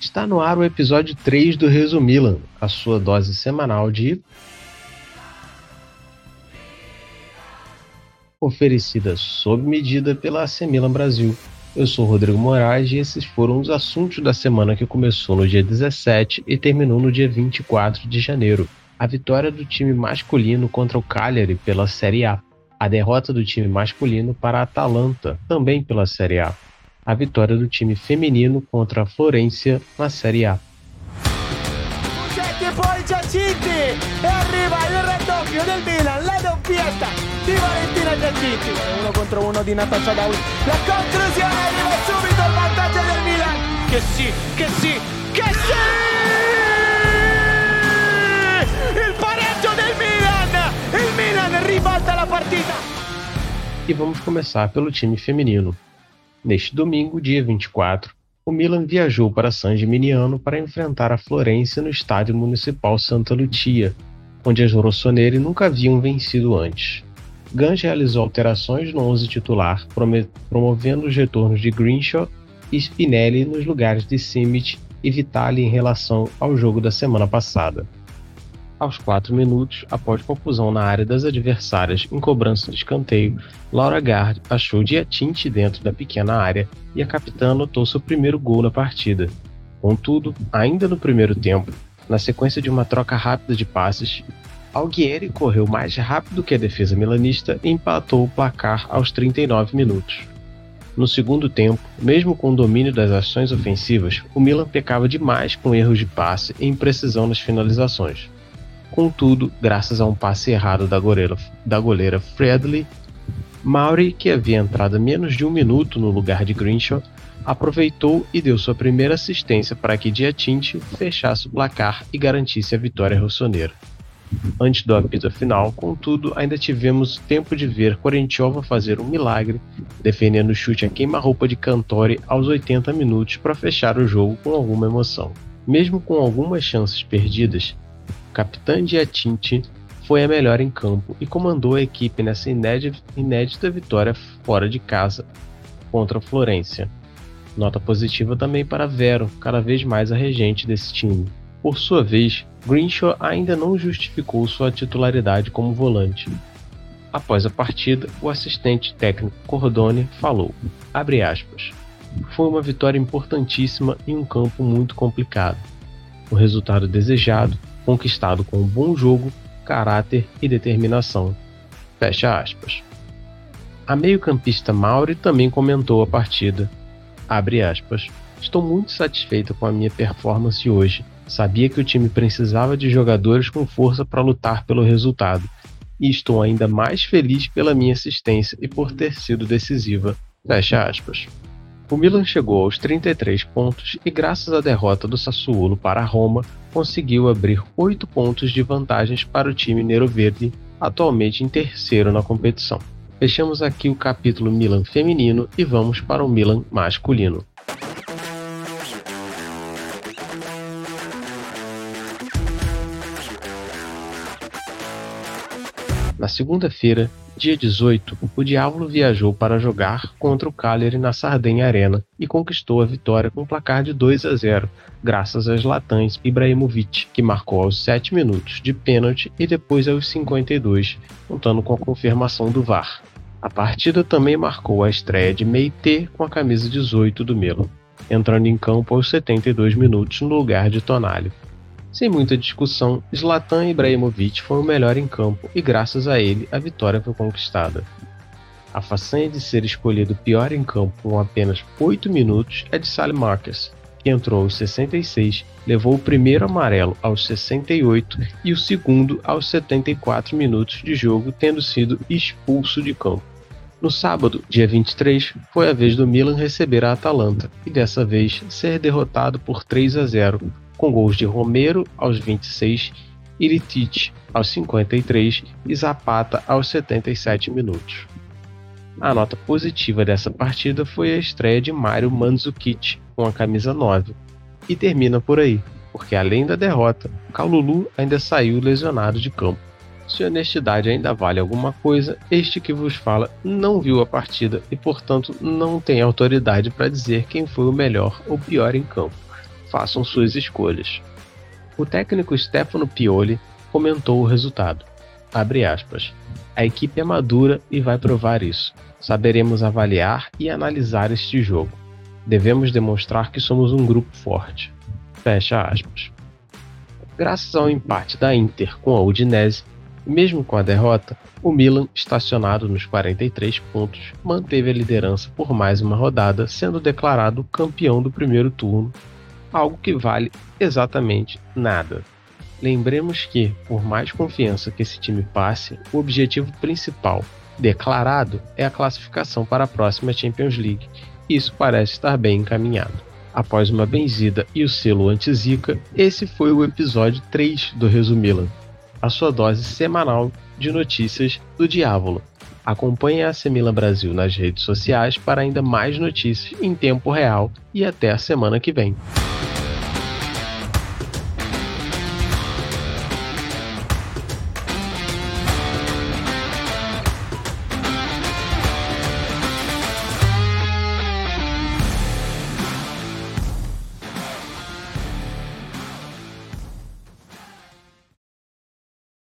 Está no ar o episódio 3 do Resumilan, a sua dose semanal de. Oferecida sob medida pela AC Milan Brasil. Eu sou Rodrigo Moraes e esses foram os assuntos da semana que começou no dia 17 e terminou no dia 24 de janeiro. A vitória do time masculino contra o Cagliari pela Série A. A derrota do time masculino para a Atalanta, também pela Série A a vitória do time feminino contra a Florença na Série A. E vamos começar pelo time feminino. Neste domingo, dia 24, o Milan viajou para San Gimignano para enfrentar a Florença no Estádio Municipal Santa Lucia, onde as rossoneri nunca haviam vencido antes. Gans realizou alterações no 11 titular, promovendo os retornos de Greenshaw e Spinelli nos lugares de Simic e Vitali em relação ao jogo da semana passada. Aos 4 minutos, após confusão na área das adversárias em cobrança de escanteio, Laura Gard achou Diatinte dentro da pequena área e a capitã anotou seu primeiro gol na partida. Contudo, ainda no primeiro tempo, na sequência de uma troca rápida de passes, Alguieri correu mais rápido que a defesa milanista e empatou o placar aos 39 minutos. No segundo tempo, mesmo com o domínio das ações ofensivas, o Milan pecava demais com erros de passe e imprecisão nas finalizações. Contudo, graças a um passe errado da goleira, da goleira Fredley, Maury, que havia entrado menos de um minuto no lugar de Greenshaw, aproveitou e deu sua primeira assistência para que Diatinte fechasse o placar e garantisse a vitória rossoneira. Antes do apito final, contudo, ainda tivemos tempo de ver Corentiova fazer um milagre, defendendo o chute a queima-roupa de Cantori aos 80 minutos para fechar o jogo com alguma emoção. Mesmo com algumas chances perdidas, capitã Giatinti foi a melhor em campo e comandou a equipe nessa inédita vitória fora de casa contra a Florência. Nota positiva também para Vero, cada vez mais a regente desse time. Por sua vez, Greenshaw ainda não justificou sua titularidade como volante. Após a partida, o assistente técnico Cordone falou, aspas, foi uma vitória importantíssima em um campo muito complicado. O resultado desejado conquistado com um bom jogo, caráter e determinação. Fecha aspas. A meio-campista Mauri também comentou a partida. Abre aspas. Estou muito satisfeita com a minha performance hoje. Sabia que o time precisava de jogadores com força para lutar pelo resultado. E estou ainda mais feliz pela minha assistência e por ter sido decisiva. Fecha aspas. O Milan chegou aos 33 pontos e, graças à derrota do Sassuolo para a Roma, conseguiu abrir 8 pontos de vantagens para o time Nero-Verde, atualmente em terceiro na competição. Fechamos aqui o capítulo Milan feminino e vamos para o Milan masculino. Na segunda-feira, dia 18, o Diavolo viajou para jogar contra o Cagliari na Sardenha Arena e conquistou a vitória com um placar de 2 a 0, graças a Zlatan Ibrahimovic, que marcou aos 7 minutos de pênalti e depois aos 52, contando com a confirmação do VAR. A partida também marcou a estreia de Meite com a camisa 18 do Milan, entrando em campo aos 72 minutos no lugar de Tonali. Sem muita discussão, Zlatan Ibrahimovic foi o melhor em campo e graças a ele a vitória foi conquistada. A façanha de ser escolhido pior em campo com apenas 8 minutos é de Sally Marcus, que entrou aos 66, levou o primeiro amarelo aos 68 e o segundo aos 74 minutos de jogo, tendo sido expulso de campo. No sábado, dia 23, foi a vez do Milan receber a Atalanta e dessa vez ser derrotado por 3 a 0, com gols de Romero aos 26, Iritich aos 53 e Zapata aos 77 minutos. A nota positiva dessa partida foi a estreia de Mário Mandzukic com a camisa 9. E termina por aí, porque além da derrota, Calulu ainda saiu lesionado de campo. Se honestidade ainda vale alguma coisa, este que vos fala não viu a partida e, portanto, não tem autoridade para dizer quem foi o melhor ou pior em campo. Façam suas escolhas. O técnico Stefano Pioli comentou o resultado. Aspas. A equipe é madura e vai provar isso. Saberemos avaliar e analisar este jogo. Devemos demonstrar que somos um grupo forte. Fecha aspas. Graças ao empate da Inter com a Udinese, mesmo com a derrota, o Milan, estacionado nos 43 pontos, manteve a liderança por mais uma rodada, sendo declarado campeão do primeiro turno, algo que vale exatamente nada. Lembremos que, por mais confiança que esse time passe, o objetivo principal, declarado, é a classificação para a próxima Champions League. Isso parece estar bem encaminhado. Após uma benzida e o selo anti-zica, esse foi o episódio 3 do Resumilan, a sua dose semanal de notícias do Diávolo. Acompanhe a Semila Brasil nas redes sociais para ainda mais notícias em tempo real e até a semana que vem.